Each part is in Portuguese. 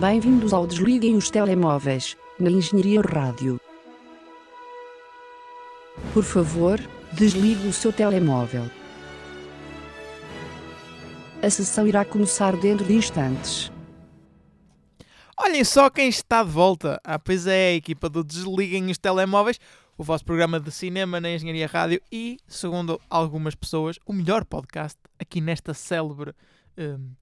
Bem-vindos ao Desliguem os Telemóveis, na Engenharia Rádio. Por favor, desligue o seu telemóvel. A sessão irá começar dentro de instantes. Olhem só quem está de volta. Ah, pois é, a equipa do Desliguem os Telemóveis, o vosso programa de cinema na Engenharia Rádio e, segundo algumas pessoas, o melhor podcast aqui nesta célebre hum,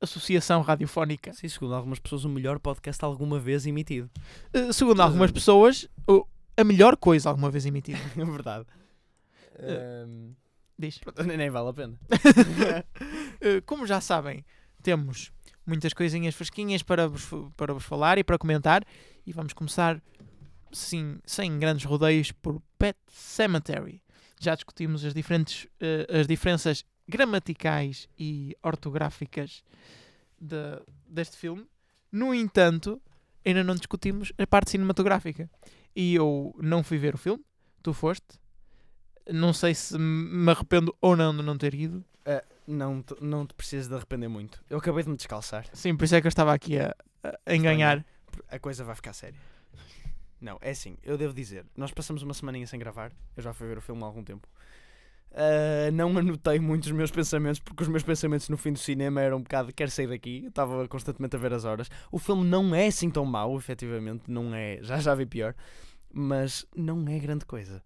associação radiofónica. Sim, segundo algumas pessoas, o melhor podcast alguma vez emitido. Uh, segundo algumas pessoas, o- a melhor coisa alguma vez emitida. É verdade. Eh, Ahm, Diz. pronto, nem vale a pena. Uh, Como já sabem, temos muitas coisinhas fresquinhas para vos, para vos falar e para comentar. E vamos começar, sim, sem grandes rodeios, por Pet Cemetery. Já discutimos as, diferentes, uh, as diferenças gramaticais e ortográficas de- deste filme. No entanto, ainda não discutimos a parte cinematográfica. E eu não fui ver o filme, tu foste. Não sei se me arrependo ou não de não ter ido. Ah, não, te, não te precisas de arrepender muito. Eu acabei de me descalçar. Sim, por isso é que eu estava aqui a, a- a enganhar. A coisa vai ficar séria. Não, é assim, eu devo dizer, nós passamos uma semaninha sem gravar, eu já fui ver o filme há algum tempo. Ah, não anotei muitos meus pensamentos, porque os meus pensamentos no fim do cinema eram um bocado, quero sair daqui, eu estava constantemente a ver as horas. O filme não é assim tão mau, efetivamente, não é, já já vi pior, mas não é grande coisa.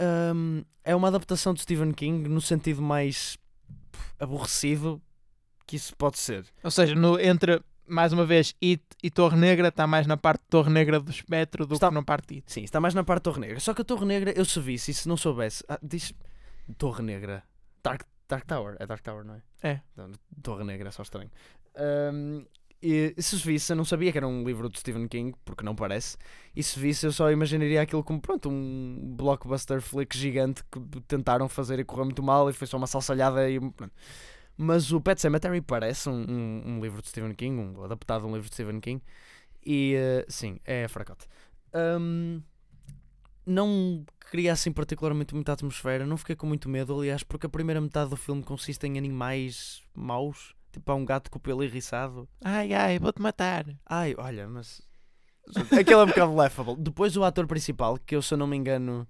Ahm, é uma adaptação de Stephen King no sentido mais pff, aborrecido que isso pode ser. Ou seja, no, entre, mais uma vez, It e Torre Negra, está mais na parte de Torre Negra do espectro do Está- que na parte It. Sim, está mais na parte da Torre Negra. Só que a Torre Negra, eu se visse e se não soubesse. Ah, diz. Torre Negra. Dark, Dark Tower. É Dark Tower, não é? É. Não, Torre Negra é só estranho. Ahm, e se visse, eu não sabia que era um livro de Stephen King, porque não parece. E se visse, eu só imaginaria aquilo como, pronto, um blockbuster flick gigante que tentaram fazer e correu muito mal e foi só uma salsalhada e. Pronto. Mas o Pet Cemetery parece um, um, um livro de Stephen King, um adaptado a um livro de Stephen King. E eh, sim, é fracote. Ahm, não cria assim particularmente muita atmosfera, não fiquei com muito medo, aliás, porque a primeira metade do filme consiste em animais maus, tipo há um gato com o pelo eriçado. Ai, ai, vou-te matar. Ai, olha, mas. Aquele é um bocado laughable. Depois o ator principal, que eu se eu não me engano.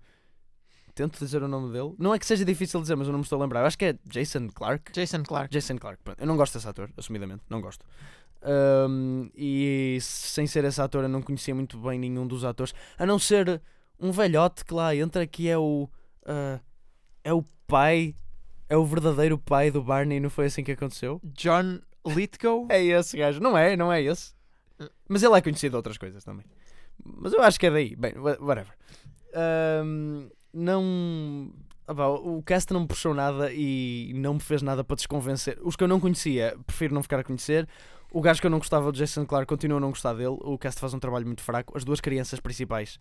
Tento dizer o nome dele. Não é que seja difícil dizer, mas eu não me estou a lembrar. Eu acho que é Jason Clark. Jason Clark. Jason Clark, pronto. Eu não gosto desse ator, assumidamente, não gosto. Ahm, e sem ser esse ator, eu não conhecia muito bem nenhum dos atores, a não ser um velhote que lá entra, que é o. ah, é o pai, é o verdadeiro pai do Barney, não foi assim que aconteceu? John Lithgow. É esse gajo, não é? Não é esse. Mas ele é conhecido de outras coisas também. Mas eu acho que é daí. Bem, wha- whatever. Ahm, não. ah o cast não me puxou nada e não me fez nada para desconvencer. Os que eu não conhecia, prefiro não ficar a conhecer. O gajo que eu não gostava, o Jason Clark, continua a não gostar dele. O cast faz um trabalho muito fraco. As duas crianças principais,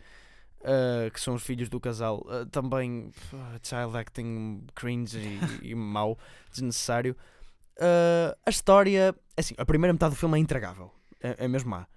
ah, que são os filhos do casal, ah, também ah, child acting cringe e, e mau, desnecessário. Ah, a história, assim, a primeira metade do filme é intragável, é, é mesmo má.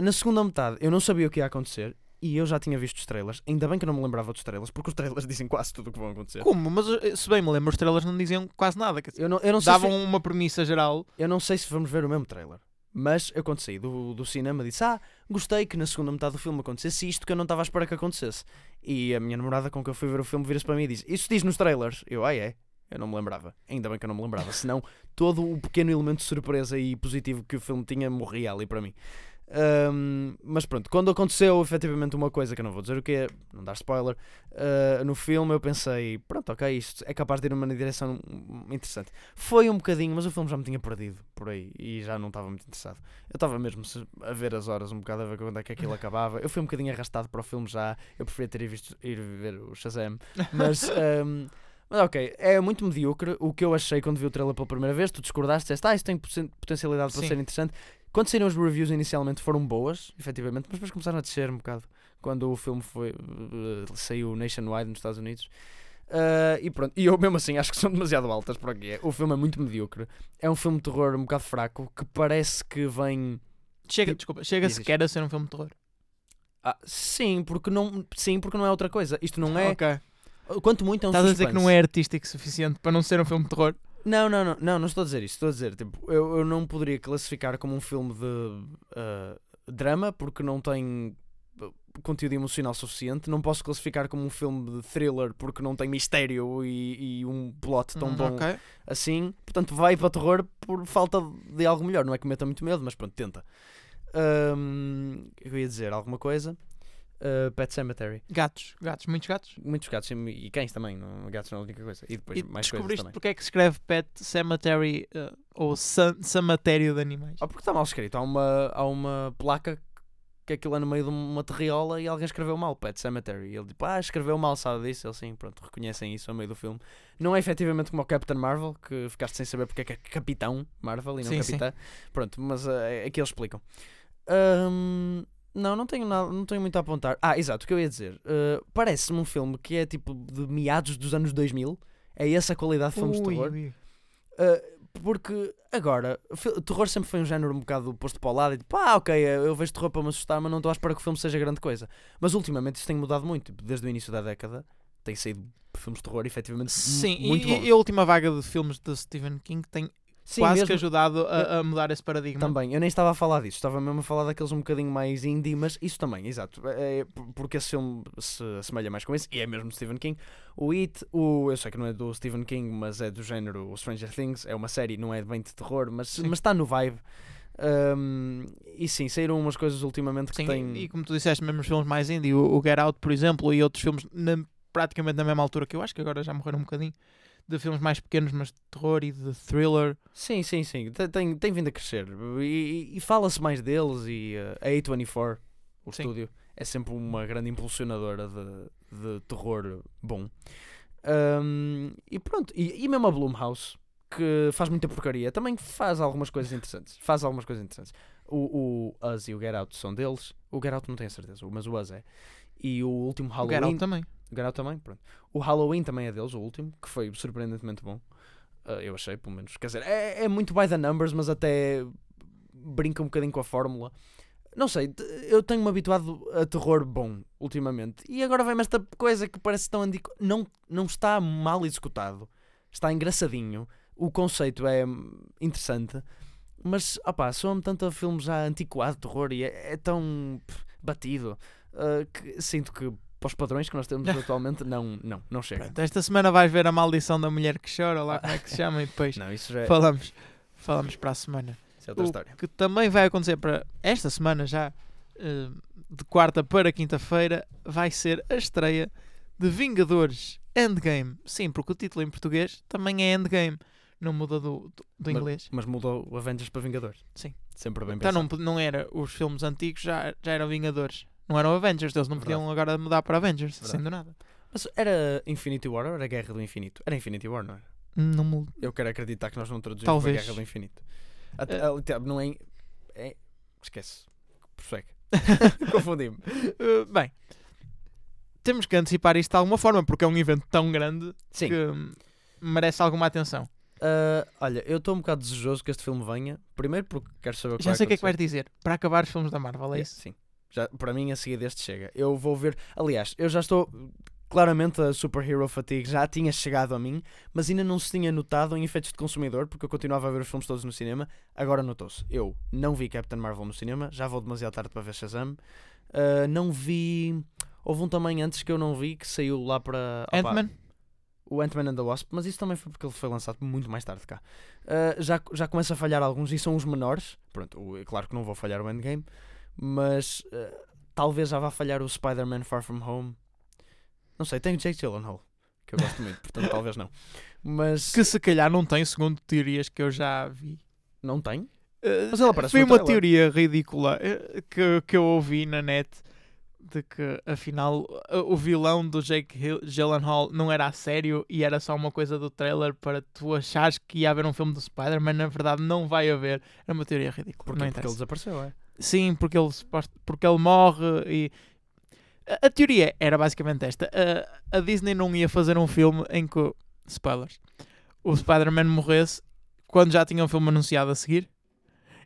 Na segunda metade, eu não sabia o que ia acontecer e eu já tinha visto os trailers. Ainda bem que eu não me lembrava dos trailers, porque os trailers dizem quase tudo o que vão acontecer. Como? Mas eh, se bem me lembro, os trailers não diziam quase nada. Dizer, Eu não, eu, não davam se, uma premissa geral. eu não sei se vamos ver o mesmo trailer. Mas eu quando saí do, do cinema disse: Ah, gostei que na segunda metade do filme acontecesse isto que eu não estava à espera que acontecesse. E a minha namorada com que eu fui ver o filme vira-se para mim e diz: Isso diz nos trailers. Eu, ah, é. Eu não me lembrava. Ainda bem que eu não me lembrava. Senão, todo o pequeno elemento de surpresa e positivo que o filme tinha morria ali para mim. Ahm, mas pronto, quando aconteceu efetivamente uma coisa que eu não vou dizer o que é, não dar spoiler, ah, no filme eu pensei, pronto, ok, isto é capaz de ir numa direção interessante. Foi um bocadinho, mas o filme já me tinha perdido por aí e já não estava muito interessado. Eu estava mesmo a ver as horas um bocado a ver quando é que aquilo acabava. Eu fui um bocadinho arrastado para o filme já, eu preferia ter visto, ir ver o Shazam, mas. ahm, mas ok, é muito medíocre. O que eu achei quando vi o trailer pela primeira vez, tu discordaste, disseste, ah, isso tem poten- potencialidade para Sim. ser interessante. Quando saíram as reviews inicialmente foram boas, efetivamente, mas depois começaram a descer um bocado quando o filme foi, eh, saiu nationwide nos Estados Unidos. Ah, e pronto, e eu mesmo assim acho que são demasiado altas para o que é. O filme é muito medíocre. É um filme de terror um bocado fraco que parece que vem. Chega, Tipo, desculpa, chega sequer a ser um filme de terror. Ah, sim, porque não, sim, porque não é outra coisa. Isto não é. Ok. Quanto muito é um Estás a dizer que não suspense. é artístico suficiente para não ser um filme de terror? Não, não, não, não, não estou a dizer isso. Estou a dizer, tipo, eu, eu não poderia classificar como um filme de ah, drama porque não tem ah, conteúdo emocional suficiente. Não posso classificar como um filme de thriller porque não tem mistério e, e um plot tão Hum, bom ok. assim. Portanto, vai para terror por falta de algo melhor. Não é que meta muito medo, mas pronto, tenta. Ahm, eu ia dizer alguma coisa. Ah, Pet Cemetery. Gatos, gatos, muitos gatos. Muitos gatos e cães também. Não, gatos não é a única coisa. E depois e mais coisas descobriste porque é que escreve Pet Cemetery eh, ou Cematério de Animais? Ah, porque está mal escrito. Há uma, há uma placa que aquilo é no meio de uma terriola e alguém escreveu mal, Pet Cemetery. E ele tipo, ah, escreveu mal, sabe disso? Ele sim, pronto, reconhecem isso ao meio do filme. Não é efetivamente como o Captain Marvel, que ficaste sem saber porque é que é Capitão Marvel e não Sim, sim. Capitã. Pronto, mas eh, aqui eles explicam. Ahm, não, não tenho nada, não tenho muito a apontar. Ah, exato, o que eu ia dizer. Eh, Parece-me um filme que é tipo de meados dos anos 2000. É essa a qualidade de filmes de Ui, terror. ui. Uh, porque agora, terror sempre foi um género um bocado posto para o lado e tipo, ah, ok, eu vejo terror para me assustar, mas não estou à espera que o filme seja grande coisa. Mas ultimamente isso tem mudado muito, tipo, desde o início da década tem saído filmes de terror efetivamente Sim, muito e, bons. e a última vaga de filmes de Stephen King tem Sim, quase mesmo- que ajudado a, a mudar esse paradigma. Também, eu nem estava a falar disso, estava mesmo a falar daqueles um bocadinho mais indie, mas isso também, exato. É, é por- porque esse filme se assemelha mais com esse, e é mesmo de Stephen King. O It, o, eu sei que não é do Stephen King, mas é do género o Stranger Things, é uma série, não é bem de terror, mas, Sim. mas está no vibe. Um, e sim, saíram umas coisas ultimamente que Sim, têm. e como tu disseste, mesmo os filmes mais indie, o, o Get Out, por exemplo, e outros filmes na- praticamente na mesma altura que eu acho que agora já morreram um bocadinho, de filmes mais pequenos, mas de terror e de thriller. Sim, sim, sim, tem, tem, vindo a crescer. E, e- fala-se mais deles. E uh, a A24, o Sim. estúdio, é sempre uma grande impulsionadora de, de terror bom. Um, e pronto, e, e mesmo a Blumhouse, que faz muita porcaria, também faz algumas coisas interessantes. Faz algumas coisas interessantes. O, o Us e o Get Out são deles. O Get Out não tenho a certeza, mas o Us é. E o último O Get Halloween. Out também. Out também, pronto. O Halloween também é deles, o último, que foi surpreendentemente bom. Ah, eu achei, pelo menos. Quer dizer, é, é muito by the numbers, mas até brinca um bocadinho com a fórmula. Não sei, eu tenho-me habituado a terror bom ultimamente. E agora vem-me esta coisa que parece tão antigo. Não, não está mal executado. Está engraçadinho. O conceito é interessante. Mas, opá, soa-me tanto a filmes já antiquado de terror e é, é tão batido ah, que sinto que para os padrões que nós temos atualmente não, não, não chega. Pronto, esta semana vais ver a maldição da mulher que chora, lá como é que se chama, e depois Não, é, falamos, falamos para a semana. isso é outra O história. que também vai acontecer para esta semana já, eh, de quarta para quinta-feira, vai ser a estreia de Vingadores Endgame. Sim, porque o título em português também é Endgame, não muda do, do, do Mas- inglês. Mas mudou o Avengers para Vingadores. Sim. Sempre bem Então pensado. não, não era os filmes antigos, já, já eram Vingadores. Não eram Avengers, eles não Verdade. podiam agora mudar para Avengers, Verdade. sendo nada. Mas era Infinity War ou era Guerra do Infinito? Era Infinity War, não era? Não mu- Eu quero acreditar que nós não traduzimos Talvez. para Guerra do Infinito. Até- tá, não é, é. Esquece. Prossegue. Confundi-me. Uh, bem, temos que antecipar isto de alguma forma, porque é um evento tão grande Sim. que merece alguma atenção. Ah, olha, eu estou um bocado desejoso que este filme venha. Primeiro porque quero saber o que Já vai sei o que é que vais dizer. Para acabar os filmes da Marvel, é Yeah, isso? Sim. Já, para mim, a seguir deste chega. Eu vou ver. Aliás, eu já estou. Claramente a Superhero Fatigue já tinha chegado a mim, mas ainda não se tinha notado em efeitos de consumidor, porque eu continuava a ver os filmes todos no cinema. Agora notou-se. Eu não vi Captain Marvel no cinema, já vou demasiado tarde para ver Shazam. Ah, não vi. Houve um também antes que eu não vi, que saiu lá para. Ant-Man? o Ant-Man and the Wasp, mas isso também foi porque ele foi lançado muito mais tarde cá. Uh, já, já começa a falhar alguns e são os menores. Pronto, o- claro que não vou falhar o Endgame, mas uh, talvez já vá falhar o Spider-Man Far From Home. Não sei, tem o Jake Gyllenhaal, que eu gosto muito, portanto talvez não. Mas Que se calhar não tem, segundo teorias que eu já vi. não tem? Uh, Mas ele aparece Foi uma teoria ridícula uh, que, que eu ouvi na net de que afinal uh, o vilão do Jake Hill- Gyllenhaal não era a sério e era só uma coisa do trailer para tu achares que ia haver um filme do Spider-Man, na verdade não vai haver. É uma teoria ridícula. Porquê? não Porque ele interessa. desapareceu, é? Sim, porque ele, porque ele morre e. A, a teoria era basicamente esta: a, a Disney não ia fazer um filme em que. Spoilers. O Spider-Man morresse quando já tinha um filme anunciado a seguir.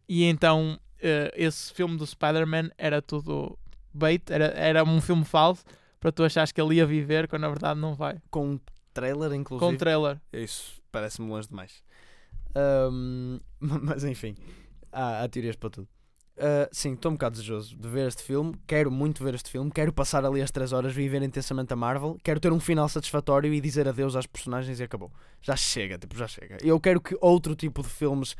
E então eh, esse filme do Spider-Man era tudo bait, era, era um filme falso para tu achares que ele ia viver quando na verdade não vai. Com trailer, inclusive. com trailer. Isso parece-me longe demais. Ahm, mas enfim, há, há teorias para tudo. Ah, sim, estou um bocado desejoso de ver este filme. Quero muito ver este filme. Quero passar ali as 3 horas, viver intensamente a Marvel. Quero ter um final satisfatório e dizer adeus às personagens e acabou. Já chega, tipo, já chega. Eu quero que outro tipo de filmes.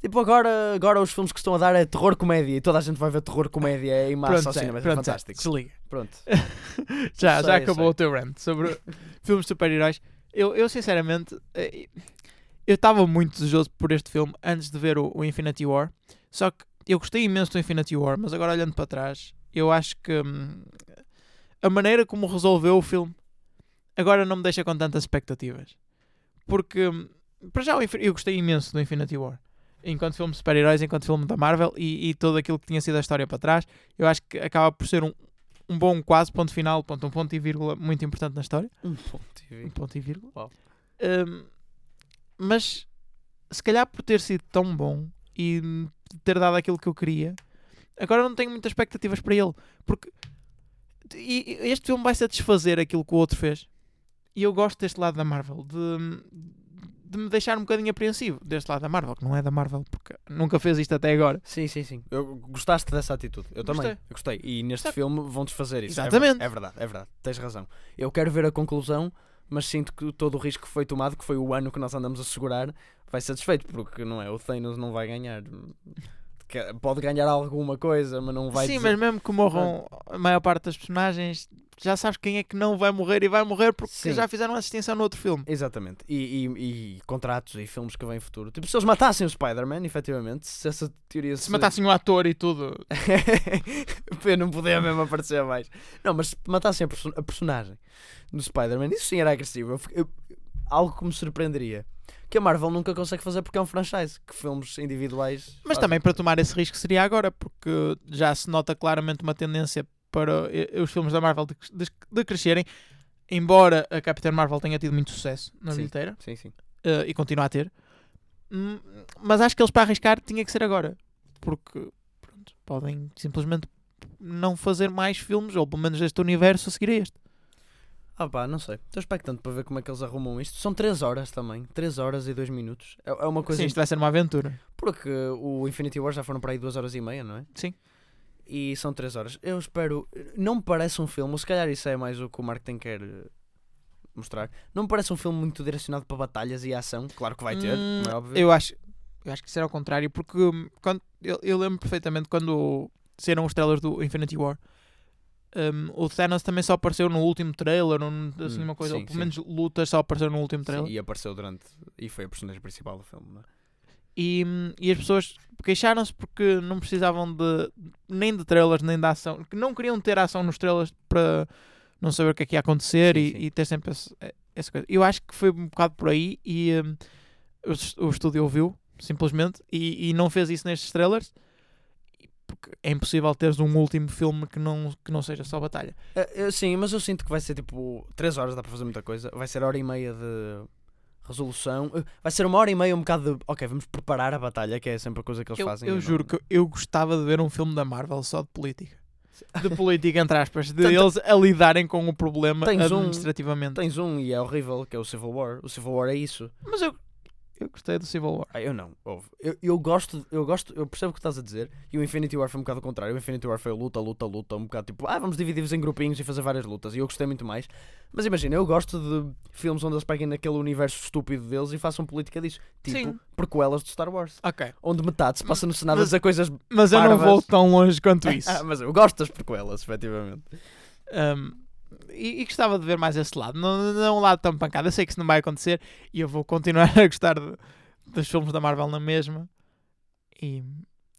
Tipo, agora, agora os filmes que estão a dar é terror comédia e toda a gente vai ver terror comédia em massa Pronto, ao cinema. É pronto, Zé, fantástico. desliga. Pronto. Já, Sei, já acabou sei. o teu rant sobre filmes de super-heróis. Eu, eu sinceramente, eh, eu estava muito desejoso por este filme antes de ver o, o Infinity War. Só que eu gostei imenso do Infinity War, mas agora olhando para trás, eu acho que hum, a maneira como resolveu o filme agora não me deixa com tantas expectativas. Porque, hum, para já, eu gostei imenso do Infinity War. Enquanto filme de super-heróis, enquanto filme da Marvel e, e todo aquilo que tinha sido a história para trás, eu acho que acaba por ser um, um bom quase ponto final, ponto, um ponto e vírgula muito importante na história. Um ponto e Um vírgula. ponto e vírgula. Uau. Um, mas se calhar por ter sido tão bom e ter dado aquilo que eu queria, agora não tenho muitas expectativas para ele. Porque e- este filme vai satisfazer aquilo que o outro fez. E eu gosto deste lado da Marvel, de, de me deixar um bocadinho apreensivo deste lado da Marvel, que não é da Marvel, porque nunca fez isto até agora. Sim, sim, sim. Eu, gostaste dessa atitude? Eu também. Gostei. Eu gostei. E neste filme vão desfazer isso. É Exatamente. ver- É, verdade, é verdade. Tens razão. Eu quero ver a conclusão, mas sinto que todo o risco que foi tomado, que foi o ano que nós andamos a segurar, vai ser desfeito, porque não é? O Thanos não vai ganhar. Pode ganhar alguma coisa, mas não vai Sim, dizer- mas mesmo que morram a maior parte das personagens, já sabes quem é que não vai morrer e vai morrer porque Sim. já fizeram a distinção no outro filme. Exatamente. E, e- e contratos e filmes que vêm futuro. Tipo, se eles matassem o Spider-Man, efetivamente, se essa teoria Se matassem o ator e tudo. eu não podia mesmo aparecer mais. Não, mas se matassem a, a personagem do Spider-Man, isso sim era agressivo. Eu eu- algo que me surpreenderia. Que a Marvel nunca consegue fazer porque é um franchise. Que filmes individuais. Mas fazem. também para tomar esse risco seria agora, porque já se nota claramente uma tendência para os filmes da Marvel de, de- de crescerem. Embora a Capitã Marvel tenha tido muito sucesso na Sim. bilheteira Sim, sim. eh, e continua a ter, Hum, mas acho que eles para arriscar tinha que ser agora, porque pronto, podem simplesmente não fazer mais filmes, ou pelo menos este universo a seguir a este. Ah pá, não sei. Estou expectante para ver como é que eles arrumam isto. São 3 horas também. 3 horas e 2 minutos. É, é uma coisa. Sim, isto vai ser uma aventura. Porque o Infinity War já foram para aí 2 horas e meia, não é? Sim. E são 3 horas. Eu espero. Não me parece um filme, ou se calhar isso é mais o que o marketing quer eh, mostrar. Não me parece um filme muito direcionado para batalhas e ação. Claro que vai ter, Hum, é óbvio. Eu acho, eu acho que será o contrário, porque hum, quando, eu, eu lembro perfeitamente quando saíram os trailers do Infinity War. Hum, o Thanos também só apareceu no último trailer, ou n- assim Hum, uma coisa, sim, ou pelo sim. menos lutas só apareceram no último Sim, trailer. e apareceu durante. E foi a personagem principal do filme, não é? E, e as pessoas queixaram-se porque não precisavam de nem de trailers nem de ação, que não queriam ter ação nos trailers para não saber o que é que ia acontecer Sim, e, sim. e ter sempre esse- essa coisa. Eu acho que foi um bocado por aí e hum, o, o estúdio ouviu simplesmente e, e não fez isso nestes trailers porque é impossível teres um último filme que não, que não seja só batalha. Eh, sim, mas eu sinto que vai ser tipo 3 horas, dá para fazer muita coisa. Vai ser hora e meia de resolução. Eh, Vai ser uma hora e meia, um bocado de. Ok, vamos preparar a batalha, que é sempre a coisa que eles Eu, fazem. eu não- juro que eu gostava de ver um filme da Marvel só de política. De política, entre aspas, de Tanto- eles a lidarem com o problema Tens um- administrativamente. Tens um e é horrível, que é o Civil War. O Civil War é isso. Mas eu, eu gostei do Civil War. Ah, eu não, ouve. Eu, eu gosto, eu gosto, eu percebo o que estás a dizer. E o Infinity War foi um bocado o contrário. O Infinity War foi luta, luta, luta, um bocado tipo, ah, vamos dividir-vos em grupinhos e fazer várias lutas. E eu gostei muito mais. Mas imagina, eu gosto de filmes onde eles peguem naquele universo estúpido deles e façam política disso. Tipo, Sim. prequelas de Star Wars. Ok. Onde metade se passa no Senado a Mas- dizer coisas. Mas eu não Parvas. vou tão longe quanto isso. Ah, mas eu gosto das prequelas, efetivamente. Um, e, e gostava de ver mais esse lado. Não, não um lado tão pancada. Eu sei que isso não vai acontecer e eu vou continuar a gostar de- dos filmes da Marvel na mesma. E,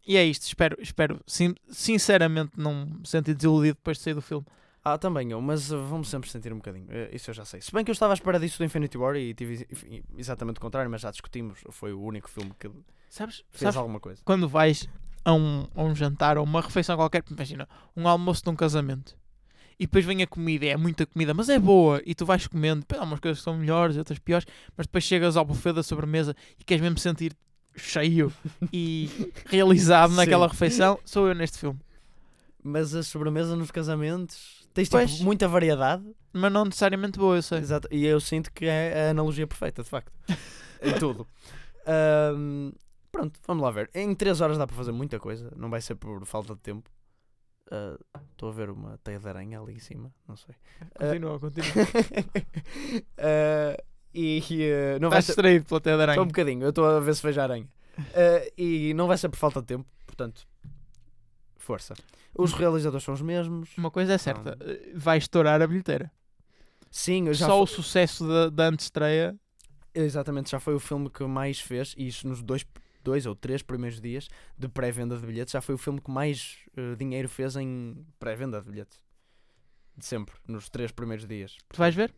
e é isto. Espero, espero sim- sinceramente não me sentir desiludido depois de sair do filme. Ah, também eu, mas uh, vamos sempre sentir um bocadinho. Eh, Isso eu já sei. Se bem que eu estava à espera disso do Infinity War e tive ex- exatamente o contrário, mas já discutimos. Foi o único filme que Sabes? fez sabes alguma coisa. quando vais a um, a um jantar ou uma refeição qualquer, imagina, um almoço de um casamento. E depois vem a comida, é muita comida, mas é boa. E tu vais comendo, depois há umas coisas que são melhores, outras piores, mas depois chegas ao buffet da sobremesa e queres mesmo sentir cheio e realizado naquela refeição. Sou eu neste filme. Mas a sobremesa nos casamentos Tens tipo, Pois. muita variedade. Mas não necessariamente boa, eu sei. Exato. E eu sinto que é a analogia perfeita, de facto. em tudo. Ahm, pronto, vamos lá ver. Em 3 horas dá para fazer muita coisa. Não vai ser por falta de tempo. Ah, Estou a ver uma teia de aranha ali em cima. Não sei. Continua, continua. Ah, e ah, não vai Estás ser. distraído pela teia de aranha. Só um bocadinho, eu estou a ver se vejo a aranha. E não vai ser por falta de tempo, portanto, força. Os realizadores são os mesmos. Uma coisa é certa, eh, vai estourar a bilheteira. Sim, Só fo- o sucesso da, da antestreia. Exatamente, já foi o filme que mais fez, e isso nos dois, dois ou três primeiros dias de pré-venda de bilhetes, já foi o filme que mais eh, dinheiro fez em pré-venda de bilhetes. De sempre, nos três primeiros dias. Tu vais ver?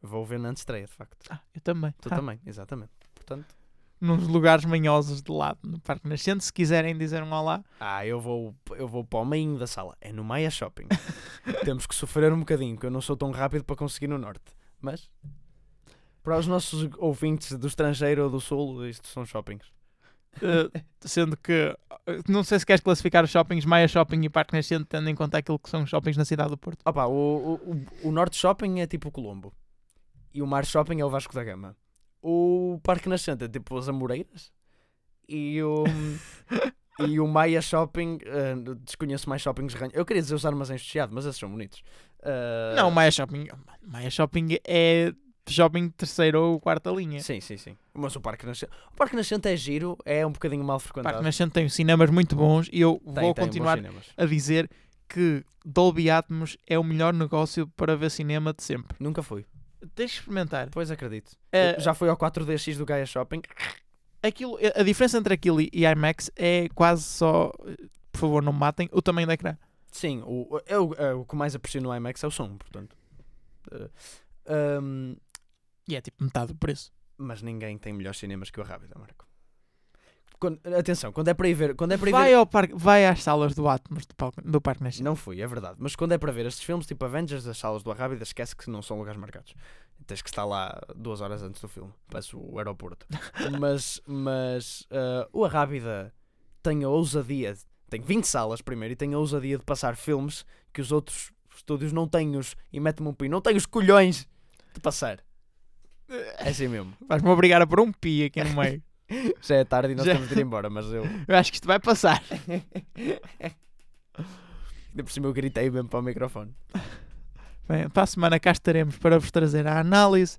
Vou ver na antestreia, de facto. Ah, eu também. Tu Ah, também, exatamente. Portanto, Nos lugares manhosos de lado, no Parque Nascente. Se quiserem dizer um olá, ah, eu vou, eu vou para o meio da sala. É no Maia Shopping. Temos que sofrer um bocadinho, que eu não sou tão rápido para conseguir no norte. Mas, para os nossos ouvintes do estrangeiro ou do sul, isto são shoppings. Eh, sendo que eh, não sei se queres classificar os shoppings Maia Shopping e Parque Nascente, tendo em conta aquilo que são os shoppings na cidade do Porto. Opa, o, o, o, o Norte Shopping é tipo o Colombo. E o Mar Shopping é o Vasco da Gama. O Parque Nascente é tipo as Amoreiras. E o, e o Maia Shopping, eh, desconheço mais shoppings. Eu queria dizer os armazéns de Chiado, mas esses são bonitos. Eh, Não, Maia Shopping. Maia Shopping é shopping terceira ou quarta linha. Sim, sim, sim. Mas o Parque Nascente. O Parque Nascente é giro, é um bocadinho mal O frequentado. Parque Nascente tem cinemas muito bons e eu Tem, vou tem continuar a dizer que Dolby Atmos é o melhor negócio para ver cinema de sempre. Nunca fui. Tens de experimentar. Pois acredito. Eh, Já fui ao 4DX do Gaia Shopping. aquilo, a diferença entre aquilo e IMAX é quase só, por favor, não me matem, o tamanho do ecrã. Sim, o, eu, eh, o que mais aprecio no IMAX é o som, portanto. Eh, ahm, E é tipo metade do preço. mas ninguém tem melhores cinemas que o Rábida, Marco. Quando- atenção, quando é para ir ver, quando é para ir Vai, ver, ao parque, vai às salas do Atmos do, palco- do Parque Nascente. não fui, é verdade, mas quando é para ver estes filmes, tipo Avengers, as salas do Rábida, esquece que não são lugares marcados. Tens que estar lá duas horas antes do filme, parece o aeroporto. mas mas ah, o Arrábida tem a ousadia, tem 20 salas primeiro, e tem a ousadia de passar filmes que os outros estúdios não têm os, e mete-me um pi, não tem os colhões de passar. É assim mesmo. Vais-me obrigar a pôr um pi aqui no meio. Já é tarde e nós Já. temos de ir embora, mas eu. Eu acho que isto vai passar. Ainda por cima eu gritei mesmo para o microfone. Bem, para a semana cá estaremos para vos trazer a análise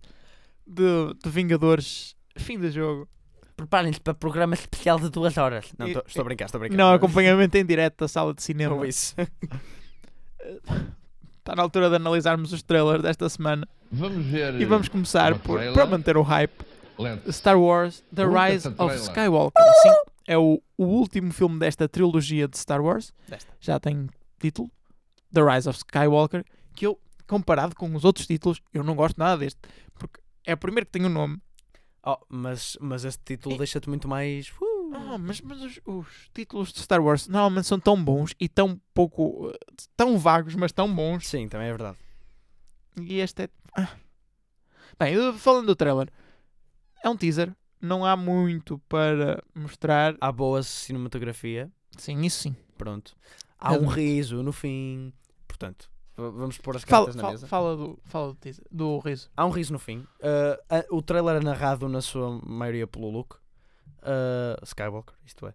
de, de Vingadores fim do jogo. Preparem-se para programa especial de duas horas. Não, E- tô- estou a brincar, estou a brincar. Não, acompanhamento em direto da sala de cinema. Ou isso. Está na altura de analisarmos os trailers desta semana. Vamos ver. E vamos começar por, para manter o hype, Lento. Star Wars The Puta, Rise of. Skywalker. Sim, é o, o último filme desta trilogia de Star Wars. Desta. Já tem título. The Rise of Skywalker. Que eu, comparado com os outros títulos, eu não gosto nada deste. Porque é o primeiro que tem o nome. Oh, mas, mas este título E- deixa-te muito mais. Uh, Ah, mas, mas os, os títulos de Star Wars normalmente são tão bons e tão pouco. tão vagos, mas tão bons. Sim, também é verdade. E este é. Ah. Bem, falando do trailer, é um teaser. Não há muito para mostrar. Há boa cinematografia. Sim, isso sim. Pronto. Há um Realmente. riso no fim. Portanto, vamos pôr as Fala, cartas na fala, mesa. fala do, fala do, teaser, do riso. Há um riso no fim. Uh, a- o trailer é narrado na sua maioria pelo Luke uh, Skywalker, isto é.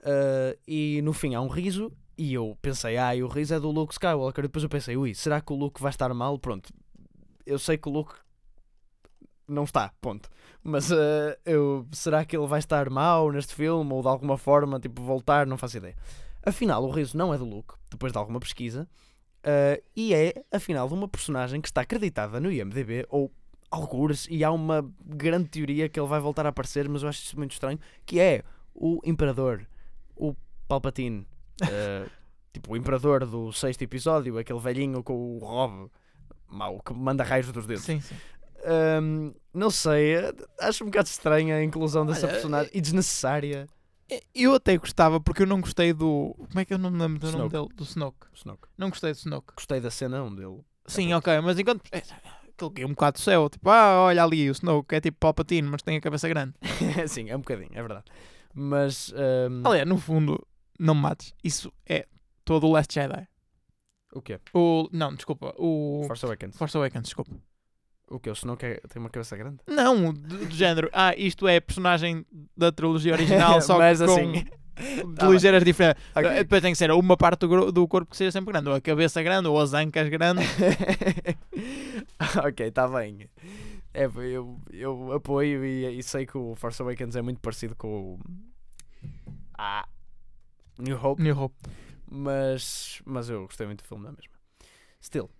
Uh, e no fim há um riso. E eu pensei, ah, o riso é do Luke Skywalker. E depois eu pensei, ui, será que o Luke vai estar mal? Pronto, eu sei que o Luke não está, ponto. Mas uh, eu, será que ele vai estar mal neste filme ou de alguma forma, tipo, voltar? Não faço ideia. Afinal, o riso não é do Luke, depois de alguma pesquisa, uh, e é, afinal, de uma personagem que está acreditada no IMDB, ou algures, e há uma grande teoria que ele vai voltar a aparecer, mas eu acho isso muito estranho, que é o Imperador, o Palpatine, uh, tipo, o Imperador do sexto episódio, aquele velhinho com o Rob, mau, que manda raios dos dedos. Sim, sim. Hum, não sei, eh, acho um bocado estranha a inclusão dessa Olha, personagem e desnecessária. Eu até gostava, porque eu não gostei do. Como é que eu não me lembro do nome Snoke. dele? Do Snoke. Snoke. Não gostei do Snoke. Gostei da cena onde ele. Sim, ok, mas enquanto. Aquele que é um bocado do céu, tipo, ah, olha ali o Snoke, é tipo Palpatine, mas tem a cabeça grande. Sim, é um bocadinho, é verdade. Mas hum, Aliás, no fundo, não me mates. Isso é todo o Last Jedi. O quê? O, não, desculpa. O Force Awakens. Force Awakens, desculpa. O quê? O Snoke é- tem uma cabeça grande? Não, do, do género. Ah, isto é personagem da trilogia original, só Mas que com assim. De Tá bem. ligeiras diferentes. Ok. Eh, Depois tem que ser uma parte do, do corpo que seja sempre grande, ou a cabeça grande, ou as ancas grandes. ok, está bem. É, eu, eu apoio e, e sei que o Force Awakens é muito parecido com o. Ah, New Hope, New Hope. mas, mas eu gostei muito do filme, não é mesmo? Still,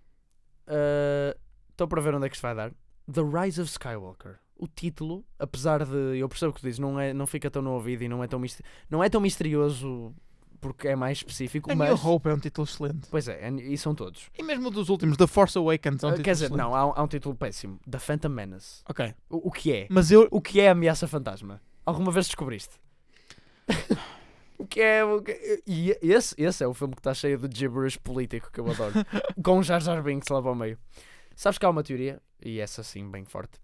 estou para ver onde é que isto vai dar. The Rise of Skywalker. O título, apesar de. Eu percebo o que tu dizes, não, é, não fica tão no ouvido e não é tão, não é tão misterioso porque é mais específico, A mas. New Hope é um título excelente. Pois é, e são todos. E mesmo dos últimos, The Force Awakens é um Ah, título Quer dizer, excelente. não, há, um- há um título péssimo: The Phantom Menace. Ok. O, o que é? Mas eu. O que é a ameaça fantasma? Alguma vez descobriste? o que é. O que- E esse, esse é o filme que está cheio de gibberish político que eu adoro. com Jar Jar Binks lá para o meio. Sabes que há uma teoria, e essa sim, bem forte,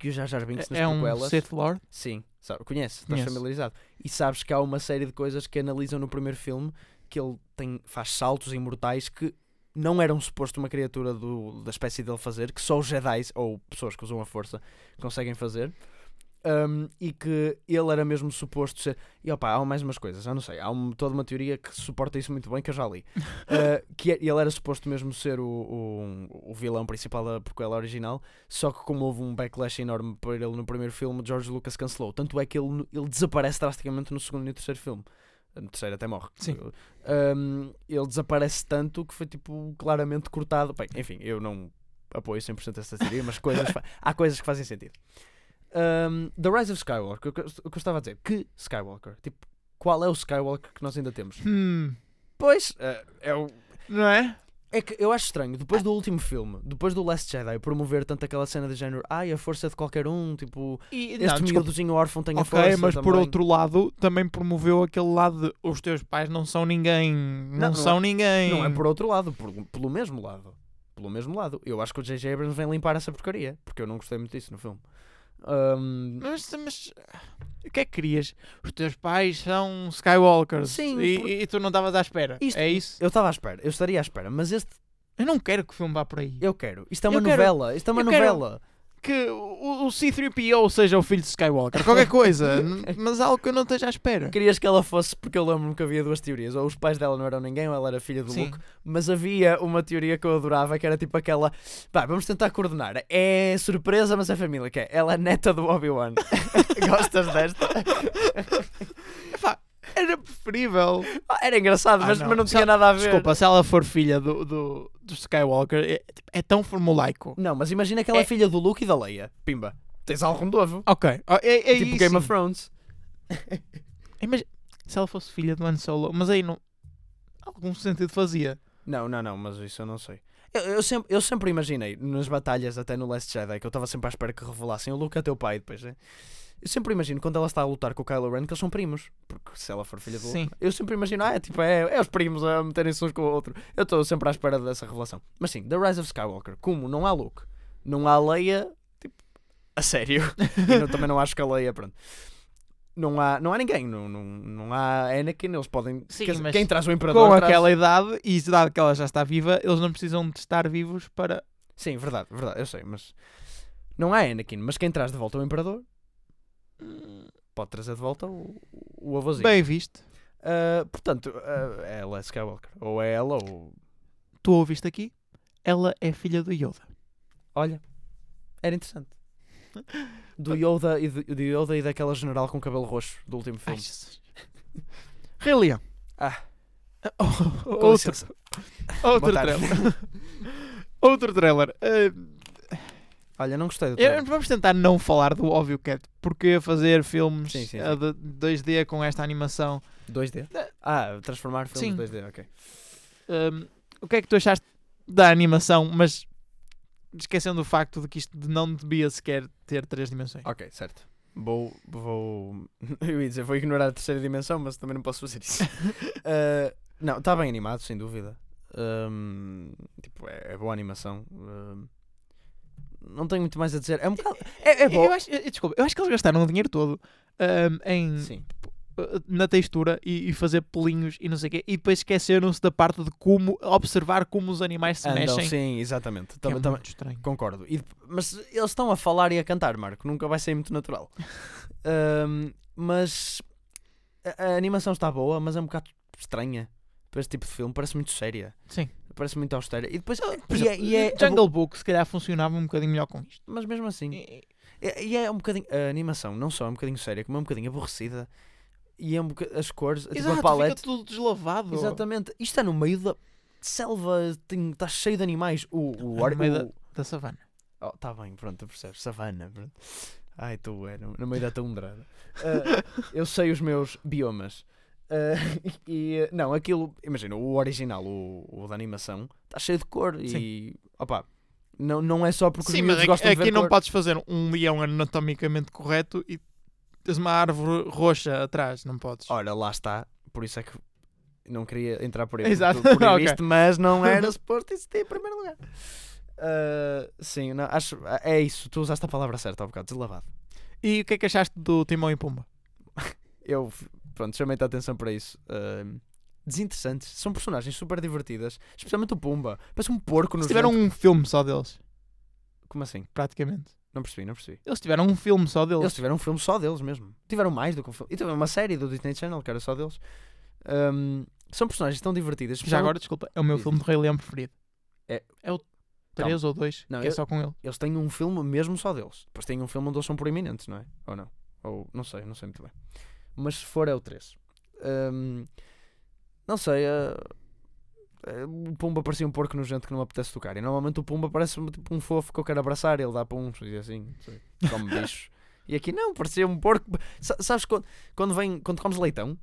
que o Jar Jar Binks nas É um prequelas. Sith Lord. Sim, sabe, conheces, estás Conheço. familiarizado. E sabes que há uma série de coisas que analisam no primeiro filme que ele tem, faz saltos imortais que não eram suposto uma criatura do, da espécie dele fazer, que só os Jedi ou pessoas que usam a força conseguem fazer. Um, e que ele era mesmo suposto ser. E opa, há mais umas coisas, já não sei. Há um- toda uma teoria que suporta isso muito bem, que eu já li. Uh, que é- ele era suposto mesmo ser o, o, o vilão principal da prequela original, só que como houve um backlash enorme para ele no primeiro filme, George Lucas cancelou. Tanto é que ele, ele desaparece drasticamente no segundo e no terceiro filme. No terceiro até morre. Sim. Um, ele desaparece tanto que foi tipo claramente cortado. Bem, enfim, eu não apoio 100% essa teoria, mas coisas há coisas que fazem sentido. Um, The Rise of Skywalker, o que, eu- estava a dizer, que Skywalker? Tipo, qual é o Skywalker que nós ainda temos? Hum. Pois, eh, é o. Não é? É que eu acho estranho, depois do último filme, depois do Last Jedi, promover tanto aquela cena de género, ai, a força de qualquer um, tipo, E, este não, miúdozinho órfão tem a Ok, força. mas por também. outro lado, também promoveu aquele lado de os teus pais não são ninguém. Não, não são é- ninguém. Não é por outro lado, por- pelo mesmo lado. Pelo mesmo lado. Eu acho que o J.J. Abrams vem limpar essa porcaria, porque eu não gostei muito disso no filme. Ahm, Mas, mas o que é que querias? Os teus pais são Skywalkers Sim, e, por- e tu não estavas à espera. Isto- É isso? eu estava à espera, eu estaria à espera, mas este Eu não quero que o filme vá por aí. eu quero. Isto é uma Eu quero- novela, isto é uma eu quero- novela. Que o, o C-3PO seja o filho de Skywalker. Qualquer coisa. Mas algo que eu não esteja à espera. Querias que ela fosse, porque eu lembro-me que havia duas teorias, ou os pais dela não eram ninguém, ou ela era filha do Sim. Luke. Mas havia uma teoria que eu adorava, que era tipo aquela. Pá, vamos tentar coordenar. É surpresa, mas é família, que é. Ela é neta do Obi-Wan. Gostas desta? Epá, era preferível. Ah, Era engraçado, Ah, mas, não. mas não tinha ela- nada a ver. Desculpa, se ela for filha do, do, do Skywalker, é, tipo, é tão formulaico. Não, mas imagina que ela é, É- filha do Luke e da Leia. Pimba. Tens algo novo. Ok. ó, É, é tipo isso. Game of Thrones. Imagina- se ela fosse filha do Han Solo, mas aí não. Algum sentido fazia. Não, não, não, mas isso eu não sei. Eu, eu sempre, eu sempre imaginei, nas batalhas, até no Last Jedi, que eu estava sempre à espera que revelassem o Luke é teu pai depois, né? Eu sempre imagino quando ela está a lutar com o Kylo Ren que eles são primos. Porque se ela for filha do Sim. Luke. Eu sempre imagino, ah, é tipo, é, é os primos a meterem-se uns com o outro. Eu estou sempre à espera dessa revelação. Mas sim, The Rise of Skywalker, como não há Luke, não há Leia, tipo, a sério. e não- também não acho que a Leia, pronto. Não há, não há ninguém, não, não, não há Anakin, eles podem. Sim, quer mas quem traz o Imperador Com traz- aquela idade, e dado que ela já está viva, eles não precisam de estar vivos para. Sim, verdade, verdade, eu sei, mas não há Anakin, mas quem traz de volta o Imperador pode trazer de volta o, o avôzinho. Bem visto. Ah, portanto, ah, ela é Skywalker, ou é ela, ou Tu ouviste aqui? Ela é filha do Yoda. olha, era interessante. Do Yoda e do, do Yoda e daquela general com cabelo roxo do último filme. Rei Leão. Ah, Oh, outro, outro trailer. outro trailer. Uh, Olha, não gostei do eu- trailer. vamos tentar não falar do óbvio cat. Porque fazer filmes Sim, sim, uh, sim. de 2D com esta animação. 2D? Ah, transformar filmes Sim. 2D, ok. um, o que é que tu achaste da animação? Mas esquecendo o facto de que isto não devia sequer ter três dimensões. Ok, certo. Vou, vou. Eu ia dizer, vou ignorar a terceira dimensão, mas também não posso fazer isso. Uh, não, está bem animado, sem dúvida. Um, tipo, é, é boa animação. Um, não tenho muito mais a dizer. É um bocado. É, é bom. Eu acho, eu- desculpa, eu acho que eles gastaram o dinheiro todo um, em Sim. uh, na textura e, e fazer pelinhos e não sei o quê. E depois esqueceram-se da parte de como observar como os animais se Andam, mexem. sim, exatamente. que é Também, também, estranho. concordo. E- mas eles estão a falar e a cantar, Marco. Nunca vai ser muito natural. Ahm, mas a, a animação está boa, mas é um bocado estranha para este tipo de filme. Parece muito séria. Sim. Parece muito austera. E depois. Por e é- exemplo, e é- Jungle Book se calhar funcionava um bocadinho melhor com isto. mas mesmo assim. E- E, e é um bocadinho. A animação não só é um bocadinho séria, como é um bocadinho aborrecida. E é um boca- as cores, tipo, Exato, a palette. fica tudo deslavado. Exatamente. Isto é no meio da selva, está cheio de animais. O, o, É ar- no meio da- o- Da savana. Oh, tá bem, pronto, percebes. Savana, pronto. Ai, tu é, no, no meio da tundra. Ah, eu sei os meus biomas. Ah, e, não, aquilo, imagina, o original, o, o da animação, está cheio de cor e, opá, não, não é só porque Sim, os mas aqui, gostam de aqui ver não cor. podes fazer um leão anatomicamente correto e tens uma árvore roxa atrás, não podes. Ora, lá está, por isso é que não queria entrar por aí, Exato, por, por aí ok. visto, mas não era suposto isso ter em primeiro lugar. Ah, sim, não, acho, é isso, tu usaste a palavra certa há um bocado, deslavado. E o que é que achaste do Timão e Pumba? eu pronto, chamei-te a atenção para isso. Ahm, desinteressantes, são personagens super divertidas, especialmente o Pumba. Parece um porco no Eles tiveram um filme só deles, Como assim? praticamente. Não percebi, não percebi. Eles tiveram um filme só deles. Eles tiveram um filme só deles mesmo. Tiveram mais do que um filme. E tiveram uma série do Disney Channel que era só deles. Ahm, são personagens tão divertidas. Já especialmente- agora, desculpa, é o meu Diz. filme de Rei Leão preferido. É- É o 3 ou 2, Não, que é eu- só com ele. Eles têm um filme mesmo só deles. Depois têm um filme onde eles são proeminentes, não é? Ou não? Ou não sei, não sei muito bem. Mas se for é o 3. Ahm, não sei. ah, ah, o Pumba parecia um porco nojento que não me apetece tocar. E normalmente o Pumba parece um, tipo um fofo que eu quero abraçar. Ele dá puns e assim, come bichos. E aqui não, parecia um porco. Sa- Sabes quando, quando, vem, quando comes leitão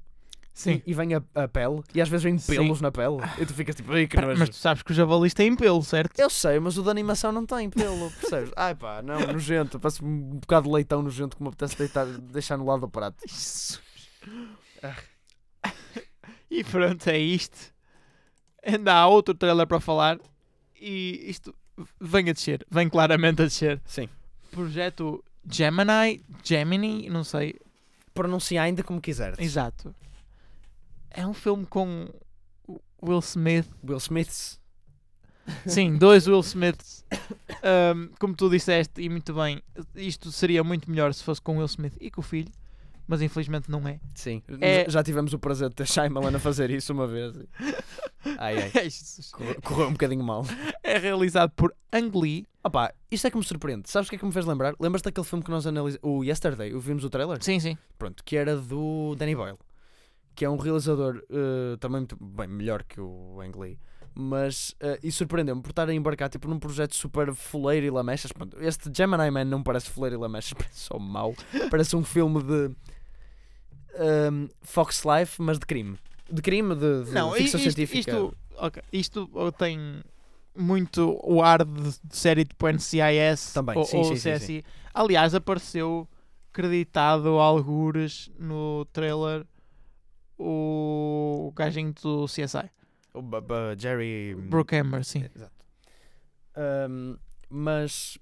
Sim. e, e vem a, a pele e às vezes vem Sim. pelos na pele e tu ficas tipo, ai que nojo. Mas tu sabes que os javalis têm pelo, certo? Eu sei, mas o da animação não tem pelo, percebes? Ai pá, não, nojento. Parece um bocado de leitão nojento que me apetece deitar, deixar no lado do prato. Jesus. Ah. E pronto, é isto. Ainda há outro trailer para falar. E isto vem a descer. Vem claramente a descer. Sim. Projeto Gemini, Gemini, não sei. Pronuncia ainda como quiseres. Exato. É um filme com Will Smith. Will Smiths. Sim, dois Will Smiths. Ahm, como tu disseste, e muito bem, isto seria muito melhor se fosse com Will Smith e com o filho. Mas infelizmente não é. Sim. É- Já tivemos o prazer de ter Shyamalan a fazer isso uma vez. Ai ai. Jesus. Correu, um bocadinho mal. É realizado por Ang Lee. Opá, isto é que me surpreende. Sabes o que é que me fez lembrar? Lembras-te daquele filme que nós analisamos? O Yesterday, o vimos o trailer? Sim, sim. Pronto, que era do Danny Boyle. Que é um realizador eh, também muito bem melhor que o Ang Lee. Mas, eh, e surpreendeu-me por estar a embarcar tipo, num projeto super foleiro e lamechas. Este Gemini Man não parece foleiro e lamechas, parece só mau. Parece um filme de ehm, Fox Life, mas de crime. De crime, de, de Não, ficção isto, científica. Isto, ok, isto ou tem muito o ar de, de série tipo NCIS Também, ou, sim, ou sim, sim, CSI. Aliás, apareceu creditado algures no trailer o gajinho do CSI, O B- B- Jerry. Brookhammer, sim. Exato. Ahm, mas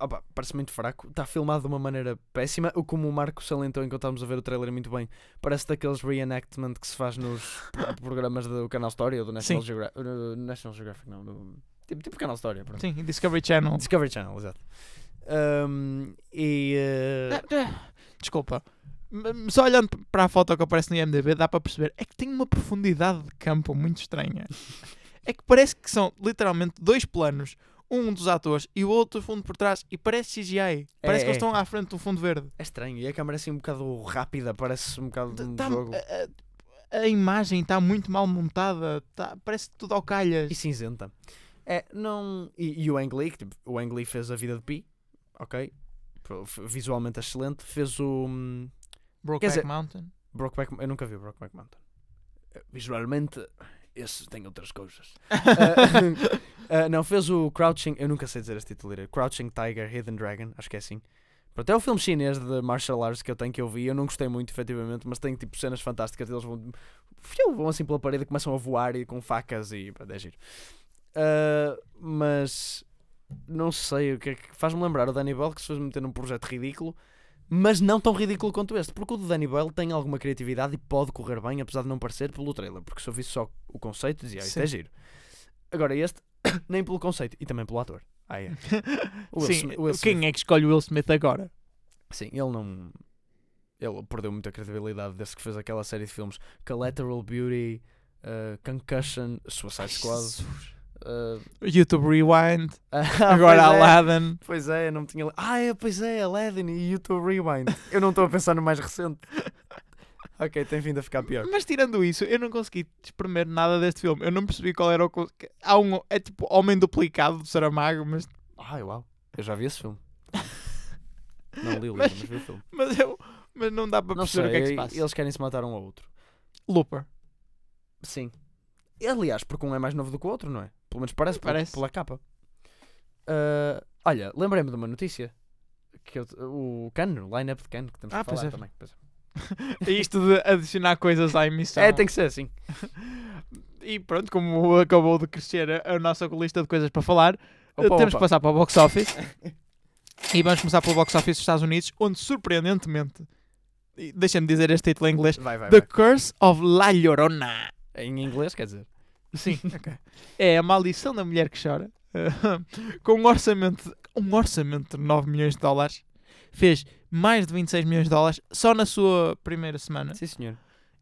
opa, parece muito fraco. Está filmado de uma maneira péssima. O como o Marco salientou enquanto estávamos a ver o trailer muito bem. Parece daqueles reenactment que se faz nos pro- programas do Canal Story ou do National Sim. Geographic. National Geographic, não. do- tipo, tipo Canal Story, pronto. Sim, Discovery Channel. Discovery Channel, exato. Ahm, e. ah, Desculpa. Só olhando para a foto que aparece no IMDB dá para perceber é que tem uma profundidade de campo muito estranha. É que parece que são literalmente dois planos, um dos atores e o outro fundo por trás e parece CGI. Parece que é. eles estão à frente do fundo verde. é estranho. E a câmera assim um bocado rápida, parece um bocado de um Tá- jogo. a, a- a imagem está muito mal montada, tá- parece tudo ao calhas. E cinzenta. É, não. E, e o Ang Lee, que, tipo, o Ang Lee fez a vida de Pi, ok? Visualmente excelente. Fez o. hum, Brokeback Mountain. Brokeback, eu nunca vi o Brokeback Mountain. Eh, Visualmente, esse tem outras coisas. Ah, ah, não, fez o Crouching, eu nunca sei dizer este título. Crouching Tiger, Hidden Dragon, acho que é assim. Pronto, é o filme chinês de martial arts que eu tenho que eu vi. Eu não gostei muito, efetivamente, mas tem tipo cenas fantásticas. Eles vão, fiu, vão assim pela parede e começam a voar e com facas e pá, é giro. Ah, mas não sei o que é que faz-me lembrar o Danny Bell que se fez meter num projeto ridículo Mas não tão ridículo quanto este, porque o do Danny Boyle tem alguma criatividade e pode correr bem, apesar de não parecer pelo trailer, porque se eu visse só o conceito, dizia, ah, isto é giro. Agora este, nem pelo conceito, e também pelo ator. Ah, é. Sim, Smith- Will quem Smith. é que escolhe o Will Smith agora? Sim, ele não. Ele perdeu muita credibilidade desde que fez aquela série de filmes Collateral Beauty, uh, Concussion, Suicide Squad. Uh, YouTube Rewind, ah, agora é. Aladdin. Pois é, não me tinha. Ah, é, pois é, Aladdin e YouTube Rewind. Eu não estou a pensar no mais recente. ok, tem vindo a ficar pior. Mas tirando isso, eu não consegui espremer nada deste filme. Eu não percebi qual era o. Há um. É tipo Homem Duplicado do Saramago, mas, Ai, uau. Eu já vi esse filme. Não li o livro, Mas- mas vi o filme. mas, eu, mas não dá para perceber sei, o que é que se passa. eles querem se matar um ao outro. Looper. Sim. Aliás, porque um é mais novo do que o outro, não é? Pelo menos parece, pela- Parece. Pela, capa. Ah, olha, lembrei-me de uma notícia. Que eu- o Cannes, o line-up de Cannes, que temos Ah, que falar é. também. Pois é. É isto de adicionar coisas à emissão. É, tem que ser assim. E pronto, como acabou de crescer a, a nossa lista de coisas para falar, Opa, temos opa. que passar para o box office. e vamos começar pelo box office dos Estados Unidos, onde surpreendentemente, e deixa-me dizer este título em inglês: Vai, vai, The vai. Curse of La Llorona. Em inglês, quer dizer. Sim, ok. É a maldição da mulher que chora. com um orçamento, um orçamento de 9 milhões de dólares. Fez mais de 26 milhões de dólares só na sua primeira semana. Sim, senhor.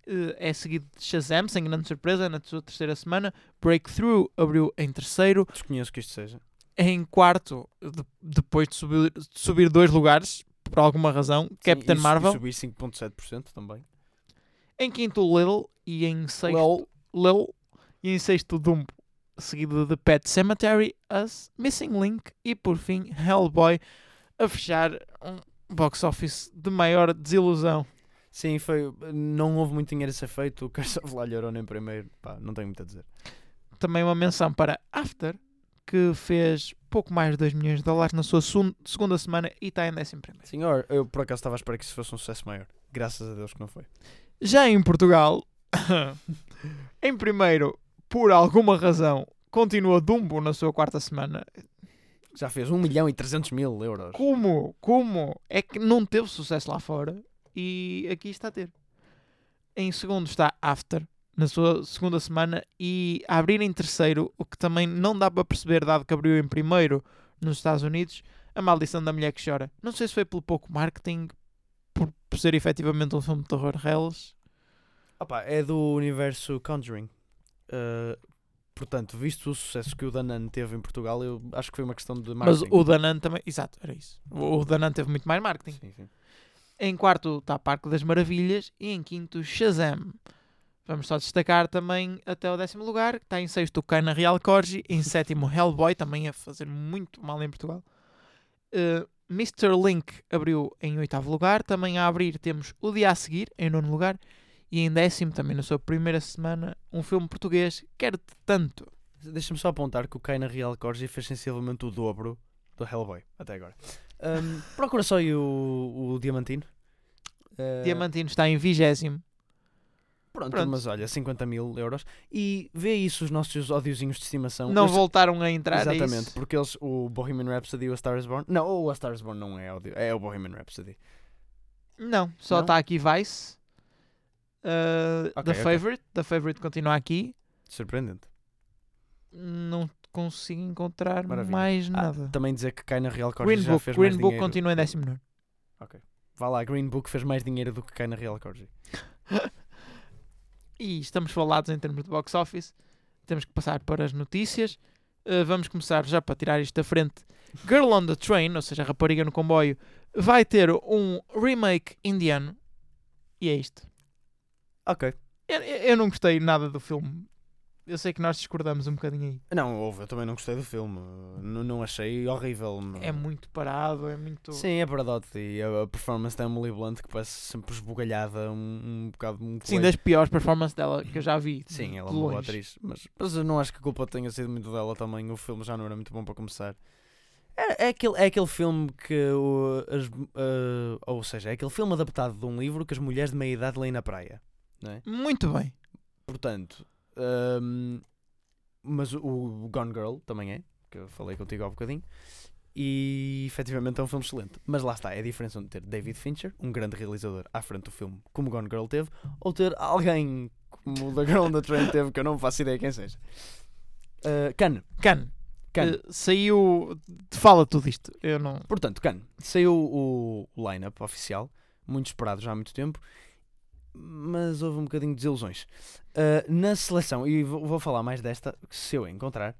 Eh, é seguido de Shazam, sem grande surpresa, na sua terceira semana. Breakthrough abriu em terceiro. Desconheço que isto seja. Em quarto, de- depois de subir, de subir dois lugares, por alguma razão, Captain Sim, e su- Marvel. E subir 5,7% também. Em quinto, Little. E em sexto, Lol. Lil. E em sexto, Dumbo. Seguido de Pet Cemetery, Us, Missing Link e por fim, Hellboy. A fechar um box office de maior desilusão. Sim, foi. Não houve muito dinheiro a ser feito. O Curse of La Llorona em primeiro. Pá, não tenho muito a dizer. também uma menção para After, que fez pouco mais de 2 milhões de dólares na sua segun- segunda semana e está em décimo primeiro. Senhor, eu por acaso estava a esperar que isso fosse um sucesso maior. Graças a Deus que não foi. Já em Portugal, em primeiro, por alguma razão, continua Dumbo na sua quarta semana. Já fez 1 milhão e 300 mil euros. Como? Como? É que não teve sucesso lá fora e aqui está a ter. Em segundo está After, na sua segunda semana, e a abrir em terceiro, o que também não dá para perceber, dado que abriu em primeiro nos Estados Unidos, A Maldição da Mulher que Chora. Não sei se foi pelo pouco marketing, por, por ser efetivamente um filme de terror reles. Opa, é do universo Conjuring. Uh, portanto, visto o sucesso que o Danan teve em Portugal, eu acho que foi uma questão de Mas marketing. o Danan também. Exato, era isso. O, Danan teve muito mais marketing. Sim, sim. Em quarto está Parque das Maravilhas e em quinto Shazam. Vamos só destacar também até o décimo lugar, que está em sexto o Kaina Real Corgi, em sétimo Hellboy, também a fazer muito mal em Portugal. Uh, Mr. Link abriu em oitavo lugar, também a abrir temos O Dia a Seguir, em nono lugar, e em décimo, também na sua primeira semana, um filme português, Quero-te Tanto. Deixa-me só apontar que o Kaina Real Corgi fez sensivelmente o dobro do Hellboy, até agora. Um, procura só aí o, o Diamantino. Uh, Diamantino está em vigésimo. Pronto, Pronto. mas olha, 50 mil euros. E vê isso os nossos ódiozinhos de estimação. Não sei- voltaram a entrar, é Exatamente, porque eles, o Bohemian Rhapsody e o A Star is Born. Não, o A Star is Born não é áudio, é o Bohemian Rhapsody. Não, só está aqui Vice. Uh, Ok, the ok. Favorite. The Favorite continua aqui. Surpreendente. Não consigo encontrar Maravilha. mais Ah, nada. também dizer que cai na Real Corgi Green Book. Green Book continua em 19. Vá lá, Green Book fez mais dinheiro do que cai na Real Corgi. E estamos falados em termos de box office. Temos que passar para as notícias. Uh, vamos começar já para tirar isto da frente. Girl on the Train, ou seja, Rapariga no Comboio, vai ter um remake indiano. E é isto. Ok. Eu, eu não gostei nada do filme. Eu sei que nós discordamos um bocadinho aí. Não, houve, eu também não gostei do filme. Não, não achei horrível. É muito parado, é muito. Sim, é verdade. E a, performance da Emily Blunt que parece sempre esbugalhada, um, um bocado. Um Sim, das piores performances dela que eu já vi. Sim, ela é uma boa atriz. Mas, mas eu não acho que a culpa tenha sido muito dela também. O filme já não era muito bom para começar. É, é, aquele, é aquele filme que. O, as, eh, ou seja, é aquele filme adaptado de um livro que as mulheres de meia idade leem na praia. Não é? Muito bem. Portanto. hum, mas o, Gone Girl também é. Que eu falei contigo há bocadinho. E efetivamente é um filme excelente. Mas lá está, é a diferença de ter David Fincher, um grande realizador, à frente do filme, como Gone Girl teve, ou ter alguém como o The Girl on the Train teve, que eu não faço ideia quem seja. Uh, Can, Can, Can. eh, saiu. Fala tudo isto. Eu não. Portanto, Can, saiu o, o line-up oficial, muito esperado já há muito tempo, mas houve um bocadinho de desilusões. Uh, na seleção, e vou, vou falar mais desta, se eu encontrar,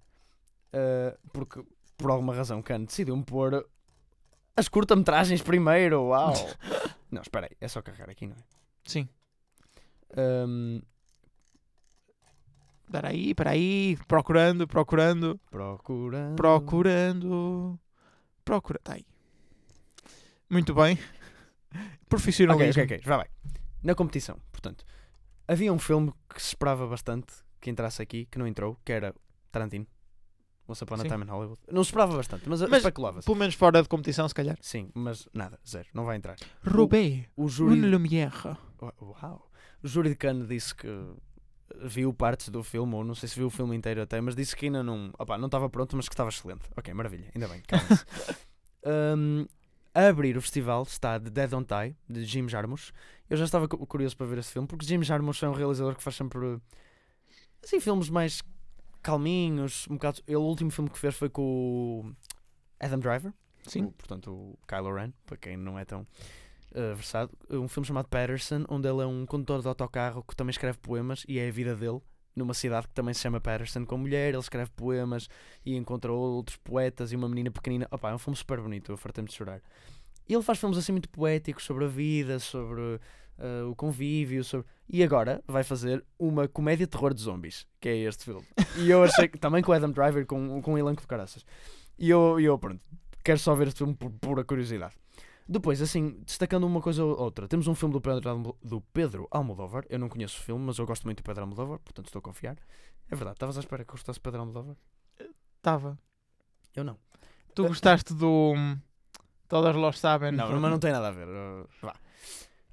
uh, porque por alguma razão Can decidiu-me pôr as curta-metragens primeiro. Uau! não, espera aí, é só carregar aqui, não é? Sim. Um, Espera aí, espera aí. Procurando, procurando, procurando. procurando. Procura. Tá aí. Muito bem. Ok, Profissionalismo. ok, ok, já vai. Na competição, portanto, havia um filme que se esperava bastante que entrasse aqui, que não entrou, que era Tarantino. Once Upon a. Time in Hollywood. Não se esperava bastante, mas, Mas- especulava-se. Pelo menos fora de competição, se calhar. Sim, mas nada, zero, não vai entrar. Roubaix. O Une júri, Lumière. uau, o júri de Cannes disse que viu partes do filme, ou não sei se viu o filme inteiro até, mas disse que ainda não, opá, não estava pronto, mas que estava excelente. Ok, maravilha, ainda bem. calma-se. Um, a abrir o festival está The Dead Don't Die, de Jim Jarmusch. Eu já estava cu- curioso para ver esse filme, porque Jim Jarmusch é um realizador que faz sempre assim, filmes mais calminhos. Um bocado, ele, o último filme que fez foi com o Adam Driver, Sim. o- portanto o Kylo Ren, para quem não é tão eh, versado. Um filme chamado Patterson, onde ele é um condutor de autocarro que também escreve poemas e é a vida dele. Numa cidade que também se chama Patterson, com mulher, ele escreve poemas e encontra outros poetas e uma menina pequenina. Opa, é um filme super bonito, eu fartei-me de chorar. E ele faz filmes assim muito poéticos sobre a vida, sobre eh, o convívio. Sobre... E agora vai fazer uma comédia de terror de zombies, que é este filme. E eu achei que também com Adam Driver, com, com um elenco de caraças. E eu, eu, pronto, quero só ver este filme por pura curiosidade. Depois, assim, destacando uma coisa ou outra, temos um filme do Pedro, do Pedro Almodóvar. Eu não conheço o filme, mas eu gosto muito do Pedro Almodóvar, portanto estou a confiar. É verdade, estavas à espera que gostasse de Pedro Almodóvar? Estava. Eu não. Tu gostaste do. hum, Todas los sabem. Não, mas não tem nada a ver. uh, vá.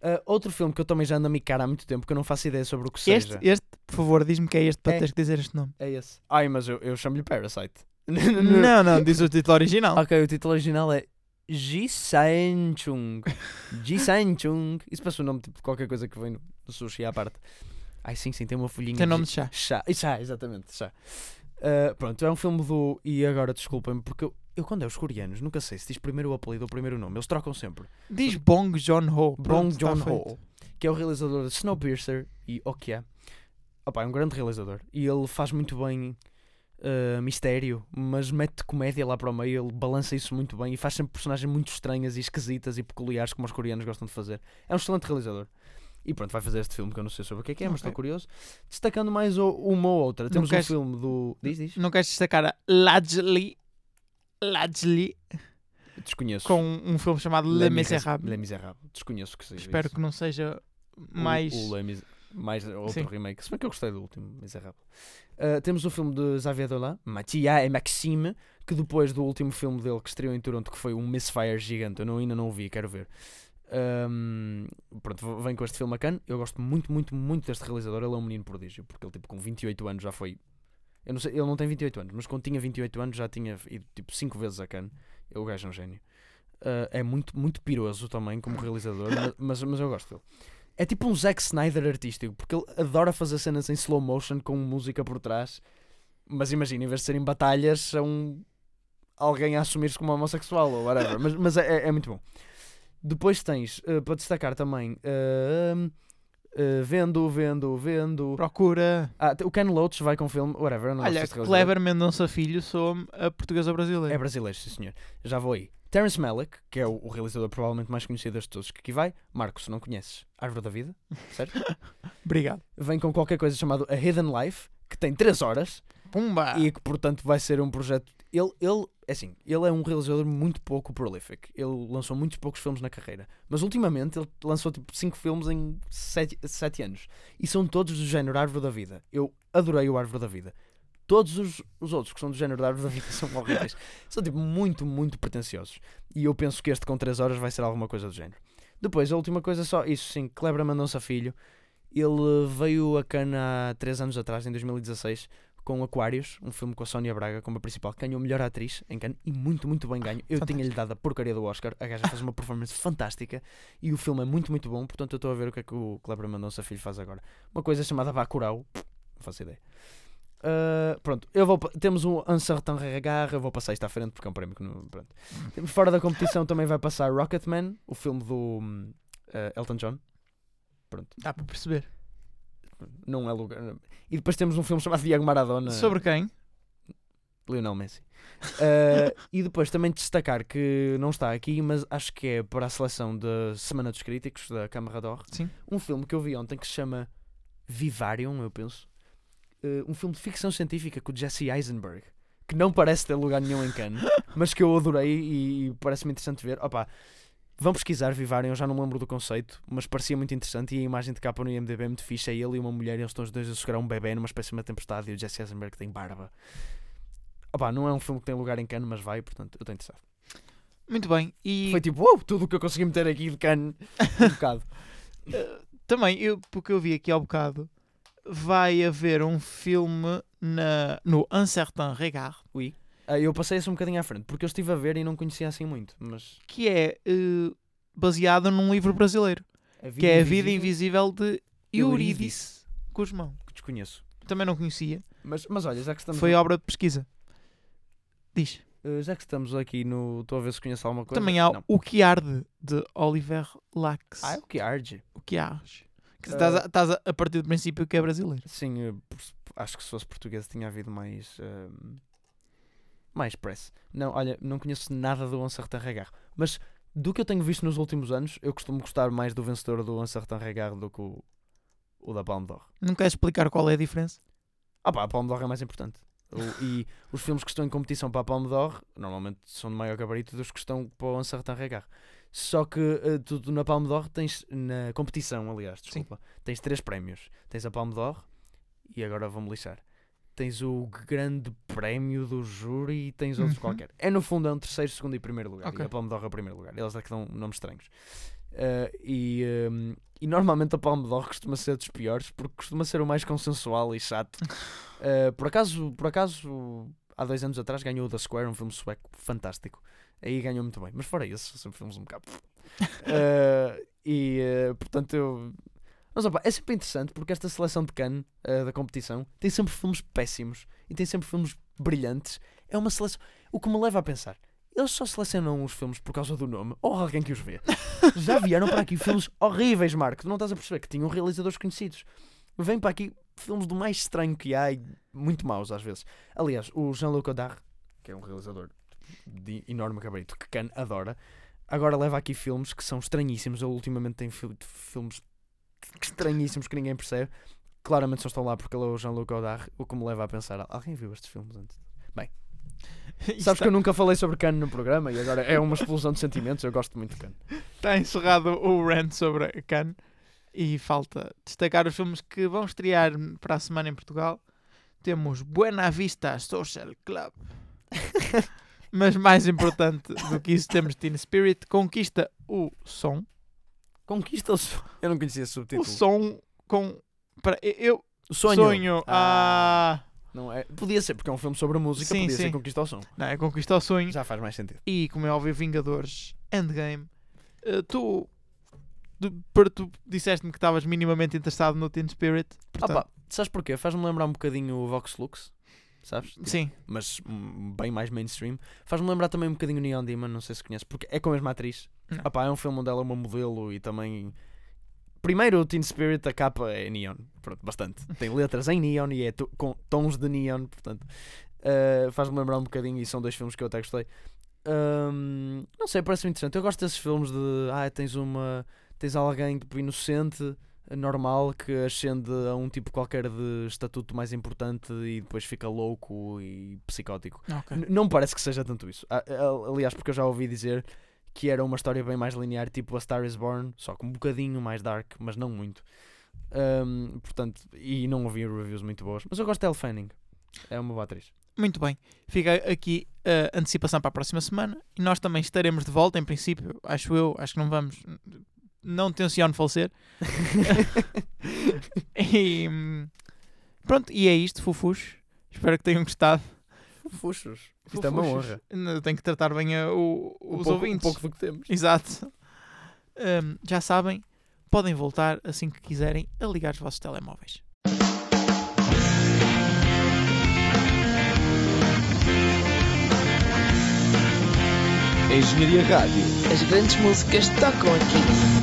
Uh, outro filme que eu também já ando a micar há muito tempo, que eu não faço ideia sobre o que Este, seja. este, por favor, diz-me que é este para É. teres que dizer este nome. É esse. Ai, mas eu, eu chamo-lhe Parasite. Não, não, diz o título original. Ok, o título original é Ji San-chung. Ji San-chung. Isso parece o nome tipo, de qualquer coisa que vem no, sushi à parte. Ai, sim, sim, tem uma folhinha. Tem nome de chá. Chá, chá, exatamente, chá. Uh, pronto, é um filme do. E agora desculpem-me, porque eu, eu, quando é os coreanos, nunca sei se diz primeiro o apelido ou primeiro o nome. Eles trocam sempre. Diz Bong Joon-ho. Bong Joon-ho, que é o realizador de Snowpiercer e Okja. Opa, é um grande realizador. E ele faz muito bem uh, mistério, mas mete comédia lá para o meio. Ele balança isso muito bem e faz sempre personagens muito estranhas e esquisitas e peculiares, como os coreanos gostam de fazer. É um excelente realizador. E pronto, vai fazer este filme que eu não sei sobre o que é que é, mas Ok. estou curioso. Destacando mais o- uma ou outra. Temos queres- um filme do. Diz, diz. Não queres destacar a Lajli Lajli Desconheço. com um filme chamado Le Misérables. Les Misérables. Desconheço o que seja. Espero isso. que não seja O- mais. O, Mis- mais outro Sim. remake. Se bem que eu gostei do último, Miserável. Uh, temos o filme de Xavier Dolan, Mathias e Maxime, que depois do último filme dele que estreou em Toronto, que foi um Misfire gigante, eu não, ainda não o vi, quero ver. Um, pronto, vem com este filme a Cannes. Eu gosto muito, muito, muito deste realizador. Ele é um menino prodígio, porque ele, tipo, com 28 anos já foi. Eu não sei, ele não tem 28 anos, mas quando tinha 28 anos já tinha ido tipo 5 vezes a Cannes. O gajo é um gênio. Uh, é muito, muito piroso também como realizador, ma- mas, mas eu gosto dele. É tipo um Zack Snyder artístico, porque ele adora fazer cenas em slow motion com música por trás. Mas imagina, em vez de serem batalhas, são alguém a assumir-se como homossexual ou whatever. mas mas é, é- é muito bom. Depois tens, eh, para destacar também, eh, eh, Vendo, Vendo, Vendo. Procura. Ah, o Ken Loach vai com o filme, whatever. não Olha. Clever Mendonça Filho, sou a portuguesa brasileira. É brasileiro, sim senhor. Já vou aí. Terence Malick, que é o, o realizador provavelmente mais conhecido de todos, que aqui vai. Marcos, não conheces? Árvore da Vida, certo? Obrigado. Vem com qualquer coisa chamado A Hidden Life, que tem 3 horas Pumba! e que, portanto, vai ser um projeto. Ele, ele, é assim, ele é um realizador muito pouco prolific. Ele lançou muitos poucos filmes na carreira. Mas ultimamente ele lançou tipo 5 filmes em 7 anos. E são todos do género Árvore da Vida. Eu adorei o Árvore da Vida. Todos os, os outros que são do género da Árvore da Vida são horríveis. são tipo muito, muito pretenciosos. E eu penso que este com 3 horas vai ser alguma coisa do género. Depois, a última coisa só, isso sim, Clebra Mendonça Filho. Ele veio a Cana há 3 anos atrás, em 2016, com Aquários, um filme com a Sónia Braga como a principal, ganhou melhor atriz em Cannes e muito, muito bem ganho. Eu tinha-lhe dado a porcaria do Oscar, a gaja faz uma performance fantástica e o filme é muito, muito bom, portanto eu estou a ver o que é que o Kleber Mendonça Filho faz agora. Uma coisa chamada Bacurau, não faço ideia. Uh, pronto, eu vou, temos um Uncertain Regard, eu vou passar isto à frente porque é um prémio que não. Pronto. Fora da competição também vai passar Rocketman, o filme do uh, Elton John. Pronto, Dá para perceber. não é lugar. E depois temos um filme chamado Diego Maradona. Sobre quem? Lionel Messi. Uh, e depois também destacar que não está aqui, mas acho que é para a seleção da Semana dos Críticos, da Câmara d'Or, Sim. um filme que eu vi ontem que se chama Vivarium, eu penso. Uh, um filme de ficção científica com o Jesse Eisenberg, que não parece ter lugar nenhum em Cannes, mas que eu adorei e, e parece-me interessante ver. Opa, vão pesquisar Vivarium, eu já não me lembro do conceito, mas parecia muito interessante e a imagem de capa no IMDB é muito fixe. É ele e uma mulher, e eles estão os dois a segurar um bebê numa espécie de uma tempestade e o Jesse Eisenberg tem barba. Opa, não é um filme que tem lugar em Cannes, mas vai, portanto, eu estou interessado. Muito bem. E Foi tipo, uou, tudo o que eu consegui meter aqui de Cannes, um bocado. eh, também, eu, porque eu vi aqui ao bocado, vai haver um filme na, no Uncertain Regard Ui. Ah, eu passei isso um bocadinho à frente, porque eu estive a ver e não conhecia assim muito, mas... que é eh, baseado num livro brasileiro, que é A Vida Invisível de Eurídice Guzmão. Que desconheço. Também não conhecia. Mas, mas olha, já que estamos... Foi obra de pesquisa. Diz. eh, já que estamos aqui no... Estou a ver se conheço alguma coisa. Também há Não. O Que Arde, de Oliver Lax. Ah, é o que arde. O Que Arde. Que Ah. estás a, estás a, a partir do princípio que é brasileiro. Sim, acho que se fosse português tinha havido mais... eh, mais press. Não, olha, não conheço nada do Uncertain Regard. Mas do que eu tenho visto nos últimos anos, eu costumo gostar mais do vencedor do Uncertain Regard do que o, o da Palme d'Or. Não queres explicar qual é a diferença? Ah pá, a Palme d'Or é mais importante. O- e os filmes que estão em competição para a Palme d'Or normalmente são de maior gabarito dos que estão para o Uncertain Regard. Só que eh, tu, tu na Palme d'Or tens, na competição aliás, desculpa, tens três prémios. Tens a Palme d'Or e agora vou-me lixar. Tens o grande prémio do júri e tens outros Uhum. qualquer. É no fundo é um terceiro, segundo e primeiro lugar. Ok. E a Palme d'Or é o primeiro lugar. Eles é que dão nomes estranhos. Eh, e, ehm, e normalmente a Palme d'Or costuma ser dos piores porque costuma ser o mais consensual e chato. Eh, por acaso, por acaso, há dois anos atrás ganhou o The Square, um filme sueco fantástico. Aí ganhou muito bem. Mas fora isso, são filmes um bocado. Eh, e eh, portanto eu. Mas opa, é sempre interessante porque esta seleção de Cannes eh, da competição tem sempre filmes péssimos e tem sempre filmes brilhantes. É uma seleção. O que me leva a pensar. Eles só selecionam os filmes por causa do nome ou alguém que os vê. Já vieram para aqui filmes horríveis, Marco. Tu não estás a perceber que tinham realizadores conhecidos. Vêm para aqui filmes do mais estranho que há e muito maus às vezes. Aliás, o Jean-Luc Godard, que é um realizador de enorme gabarito que Cannes adora, agora leva aqui filmes que são estranhíssimos. Ele ultimamente tem fil- filmes estranhíssimos que ninguém percebe. Claramente só estão lá porque ele é o Jean-Luc Godard, o que me leva a pensar: alguém viu estes filmes antes? Sabes que eu nunca falei sobre Cannes no programa e agora é uma explosão de sentimentos. Eu gosto muito de Cannes. Está encerrado o rant sobre Cannes e falta destacar os filmes que vão estrear para a semana em Portugal. Temos Buena Vista Social Club. Mas mais importante do que isso, temos Teen Spirit, conquista o som. Conquista o som. Eu não conhecia esse O subtítulo. som com. Para, eu O sonho. sonho. ah, Não é? Podia ser, porque é um filme sobre música, Sim, podia ser sim. Conquista o som. não, é conquista o sonho. Já faz mais sentido. E como é óbvio, Vingadores Endgame. Eh, tu, tu, tu disseste-me que estavas minimamente interessado no Teen Spirit. Portanto, Opa, sabes porquê? Faz-me lembrar um bocadinho o Vox Lux, sabes? sim, Mas bem mais mainstream. Faz-me lembrar também um bocadinho Neon Demon, não sei se conheces, porque é com a mesma atriz. Não. Opa, é um filme onde ela é uma modelo e também. Primeiro, o Teen Spirit, a capa é neon. Pronto, bastante. Tem letras em neon e é com tons de neon, portanto. uh, Faz-me lembrar um bocadinho e são dois filmes que eu até gostei. Hum, não sei, parece-me interessante. Eu gosto desses filmes de. Ah, tens uma. Tens alguém tipo inocente, normal, que ascende a um tipo qualquer de estatuto mais importante e depois fica louco e psicótico. ok. N- Não parece que seja tanto isso. Aliás, porque eu já ouvi dizer que era uma história bem mais linear, tipo A Star is Born, só que um bocadinho mais dark, mas não muito. Ahm, portanto, e não ouvi reviews muito boas. Mas eu gosto de Elle Fanning. É uma boa atriz. Muito bem. Fica aqui a antecipação para a próxima semana. E nós também estaremos de volta, em princípio. Acho eu. Acho que não vamos. Não tenciono falecer. e pronto, e é isto, Fufus. Espero que tenham gostado. Fuxos. Isto é uma honra. Tenho que tratar bem a- o- Um os pouco, ouvintes. Um pouco do que temos. Exato. Hum, já sabem, podem voltar assim que quiserem a ligar os vossos telemóveis. Engenharia Rádio. As grandes músicas tocam aqui.